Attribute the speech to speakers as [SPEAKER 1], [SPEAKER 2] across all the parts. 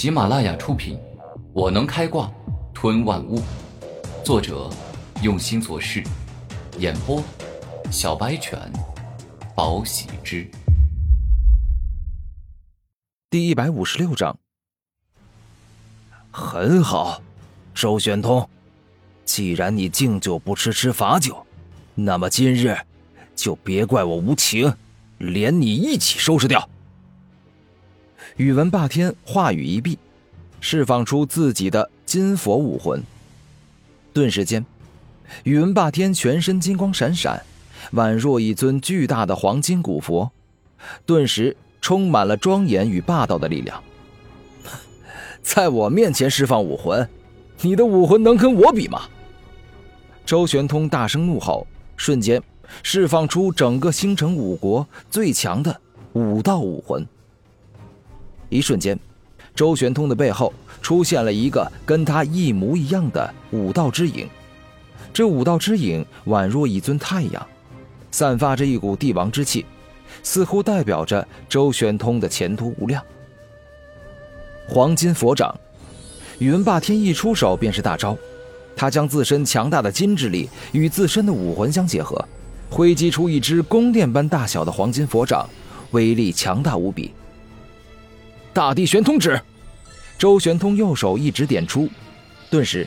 [SPEAKER 1] 喜马拉雅出品，《我能开挂吞万物》，作者用心做事，演播小白犬，宝喜之。
[SPEAKER 2] 第一百五十六章，很好，周玄通，既然你敬酒不吃吃罚酒，那么今日就别怪我无情，连你一起收拾掉。宇文霸天话语一闭，释放出自己的金佛武魂。顿时间，宇文霸天全身金光闪闪，宛若一尊巨大的黄金古佛，顿时充满了庄严与霸道的力量。在我面前释放武魂，你的武魂能跟我比吗？周玄通大声怒吼，瞬间释放出整个星辰五国最强的武道武魂。一瞬间，周玄通的背后出现了一个跟他一模一样的武道之影。这武道之影宛若一尊太阳，散发着一股帝王之气，似乎代表着周玄通的前途无量。黄金佛掌，宇文霸天一出手便是大招，他将自身强大的金之力与自身的武魂相结合，挥击出一只宫殿般大小的黄金佛掌，威力强大无比。大地玄通指，周玄通右手一指点出，顿时，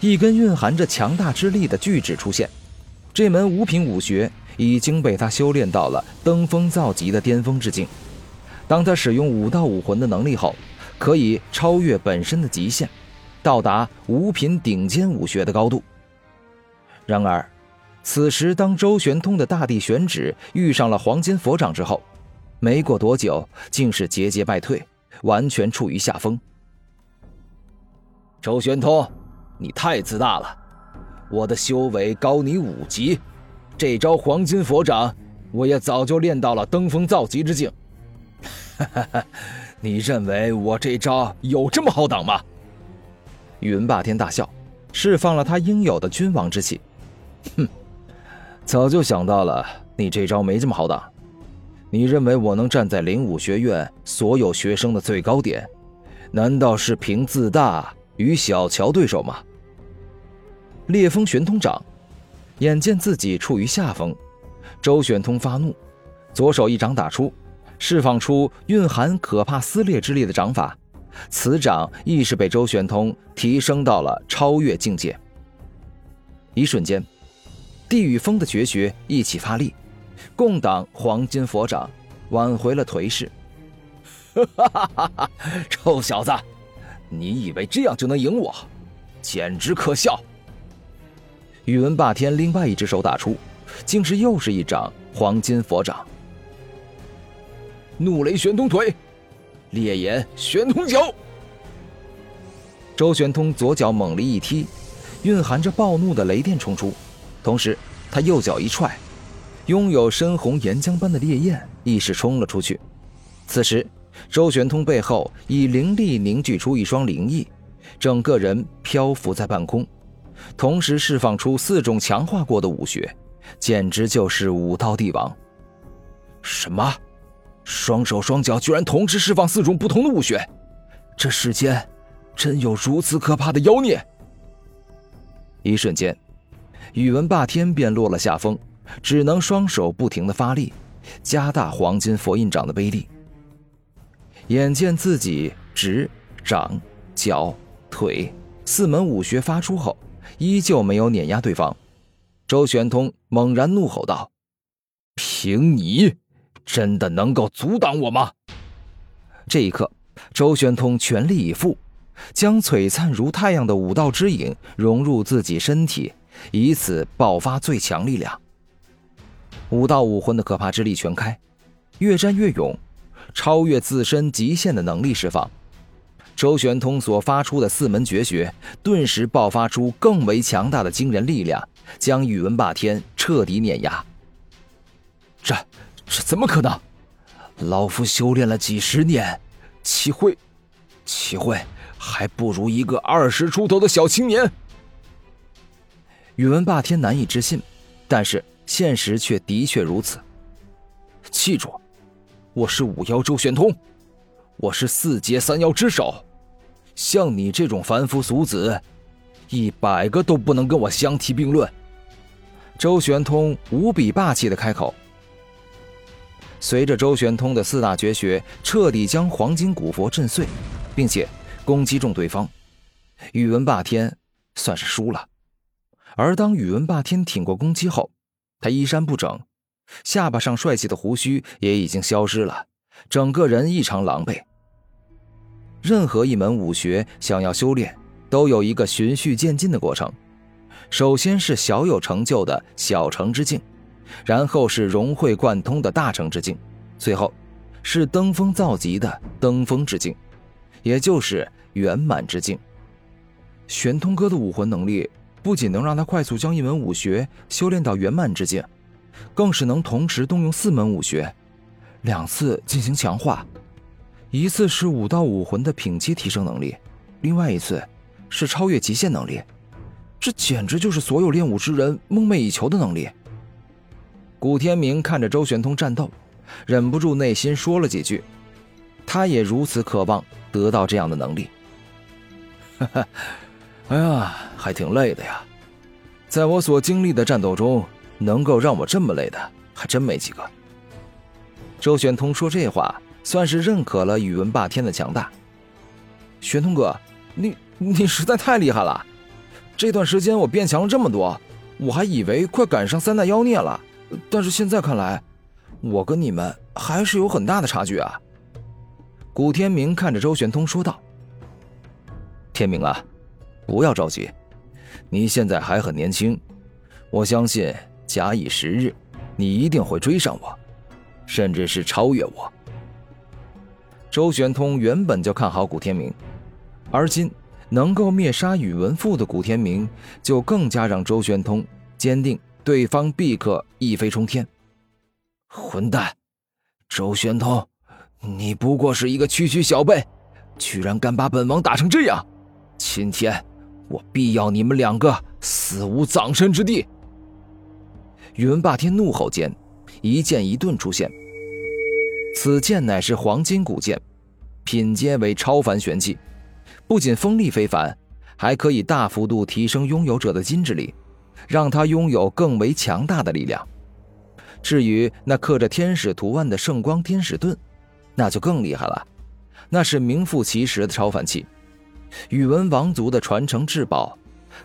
[SPEAKER 2] 一根蕴含着强大之力的巨指出现。这门五品武学已经被他修炼到了登峰造极的巅峰之境。当他使用武道武魂的能力后，可以超越本身的极限，到达五品顶尖武学的高度。然而，此时当周玄通的大地玄指遇上了黄金佛掌之后，没过多久，竟是节节败退。完全处于下风。周玄通，你太自大了！我的修为高你五级，这招黄金佛掌，我也早就练到了登峰造极之境。哈哈哈！你认为我这招有这么好挡吗？云霸天大笑，释放了他应有的君王之气。哼，早就想到了，你这招没这么好挡。你认为我能站在灵武学院所有学生的最高点？难道是凭自大与小瞧对手吗？烈风玄通掌，眼见自己处于下风，周玄通发怒，左手一掌打出，释放出蕴含可怕撕裂之力的掌法。此掌亦是被周玄通提升到了超越境界。一瞬间，地与风的绝学一起发力。共挡黄金佛掌，挽回了颓势。哈哈哈臭小子，你以为这样就能赢我？简直可笑！宇文霸天另外一只手打出，竟是又是一掌黄金佛掌。怒雷玄通腿，烈焰玄通脚。周玄通左脚猛力一踢，蕴含着暴怒的雷电冲出，同时他右脚一踹。拥有深红岩浆般的烈焰亦是冲了出去。此时，周玄通背后以灵力凝聚出一双灵翼，整个人漂浮在半空，同时释放出四种强化过的武学，简直就是武道帝王。什么？双手双脚居然同时释放四种不同的武学？这世间真有如此可怕的妖孽？一瞬间，宇文霸天便落了下风。只能双手不停的发力，加大黄金佛印掌的威力。眼见自己指、掌、脚、腿四门武学发出后，依旧没有碾压对方，周玄通猛然怒吼道：“凭你，真的能够阻挡我吗？”这一刻，周玄通全力以赴，将璀璨如太阳的武道之影融入自己身体，以此爆发最强力量。武道武魂的可怕之力全开，越战越勇，超越自身极限的能力释放。周玄通所发出的四门绝学，顿时爆发出更为强大的惊人力量，将宇文霸天彻底碾压。这这怎么可能？老夫修炼了几十年，岂会岂会还不如一个二十出头的小青年？宇文霸天难以置信，但是。现实却的确如此。记住，我是五妖周玄通，我是四阶三妖之首，像你这种凡夫俗子，一百个都不能跟我相提并论。周玄通无比霸气的开口。随着周玄通的四大绝学彻底将黄金古佛震碎，并且攻击中对方，宇文霸天算是输了。而当宇文霸天挺过攻击后，他衣衫不整，下巴上帅气的胡须也已经消失了，整个人异常狼狈。任何一门武学想要修炼，都有一个循序渐进的过程。首先是小有成就的小成之境，然后是融会贯通的大成之境，最后是登峰造极的登峰之境，也就是圆满之境。玄通哥的武魂能力不仅能让他快速将一门武学修炼到圆满之境，更是能同时动用四门武学，两次进行强化。一次是武道武魂的品阶提升能力，另外一次是超越极限能力，这简直就是所有练武之人梦寐以求的能力。古天明看着周玄通战斗，忍不住内心说了几句，他也如此渴望得到这样的能力。哈哈，哎呀，还挺累的呀，在我所经历的战斗中，能够让我这么累的还真没几个。周玄通说这话。算是认可了宇文霸天的强大。玄通哥，你你实在太厉害了！这段时间我变强了这么多，我还以为快赶上三大妖孽了，但是现在看来，我跟你们还是有很大的差距啊。古天明看着周玄通说道：“天明啊，不要着急，你现在还很年轻，我相信假以时日，你一定会追上我，甚至是超越我。”周玄通原本就看好古天明，而今能够灭杀宇文赋的古天明，就更加让周玄通坚定对方必可一飞冲天。混蛋，周玄通，你不过是一个区区小辈，居然敢把本王打成这样！今天我必要你们两个死无葬身之地！宇文霸天怒吼间，一剑一盾出现。此剑乃是黄金古剑，品阶为超凡玄器，不仅锋利非凡，还可以大幅度提升拥有者的金之力，让他拥有更为强大的力量。至于那刻着天使图案的圣光天使盾，那就更厉害了，那是名副其实的超凡器，宇文王族的传承至宝，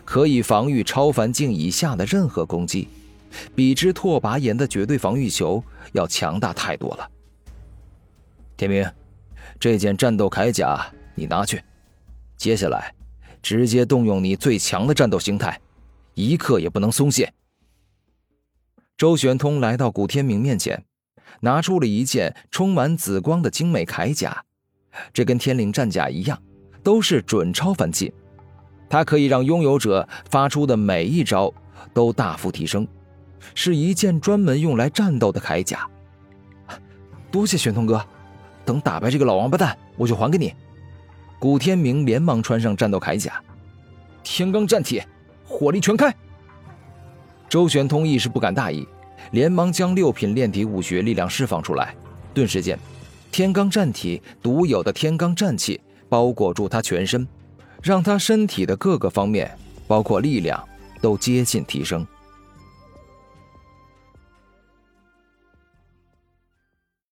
[SPEAKER 2] 可以防御超凡境以下的任何攻击，比之拓跋炎的绝对防御球要强大太多了。天明，这件战斗铠甲你拿去。接下来，直接动用你最强的战斗形态，一刻也不能松懈。周玄通来到古天明面前，拿出了一件充满紫光的精美铠甲，这跟天灵战甲一样，都是准超凡器。它可以让拥有者发出的每一招都大幅提升，是一件专门用来战斗的铠甲。多谢玄通哥。等打败这个老王八蛋，我就还给你。古天明连忙穿上战斗铠甲，天罡战体，火力全开。周玄通一时不敢大意，连忙将六品炼体武学力量释放出来。顿时间，天罡战体独有的天罡战气包裹住他全身，让他身体的各个方面，包括力量，都接近提升。